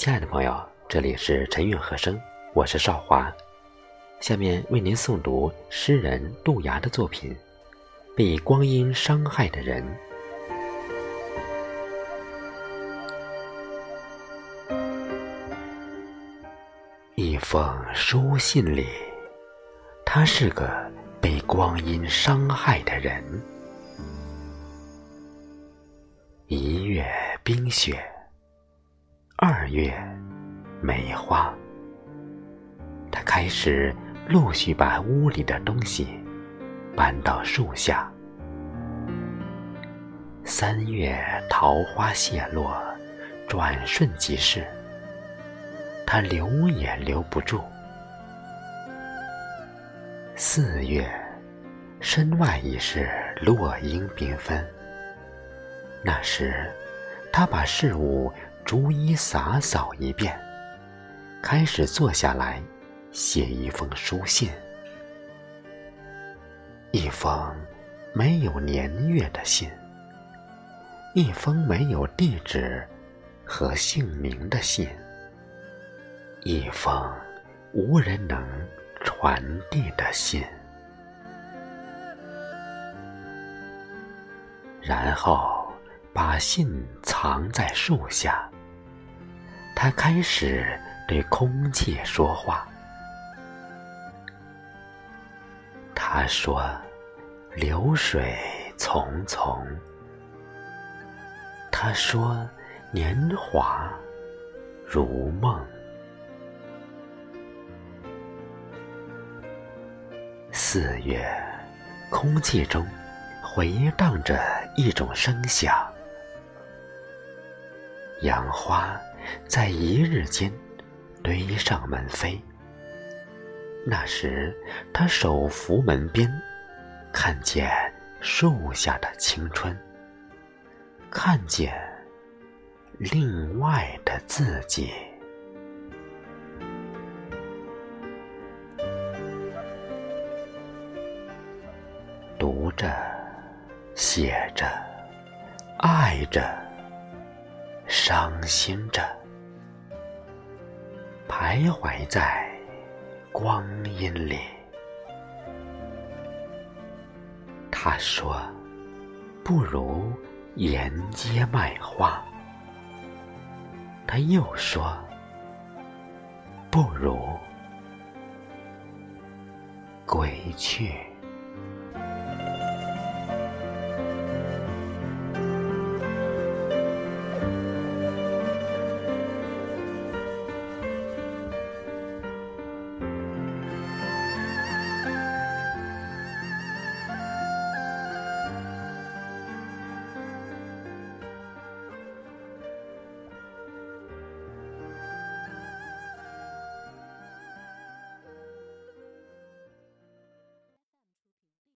亲爱的朋友，这里是陈韵和声，我是少华。下面为您诵读诗人杜涯的作品《被光阴伤害的人》。一封书信里，他是个被光阴伤害的人。一月冰雪。二月，梅花。他开始陆续把屋里的东西搬到树下。三月，桃花谢落，转瞬即逝。他留也留不住。四月，身外已是落英缤纷。那时，他把事物。逐一洒扫一遍，开始坐下来写一封书信，一封没有年月的信，一封没有地址和姓名的信，一封无人能传递的信，然后把信藏在树下。他开始对空气说话。他说：“流水匆匆。”他说：“年华如梦。”四月，空气中回荡着一种声响，杨花。在一日间，堆上门扉。那时，他手扶门边，看见树下的青春，看见另外的自己，读着，写着，爱着。伤心着，徘徊在光阴里。他说：“不如沿街卖花。”他又说：“不如归去。”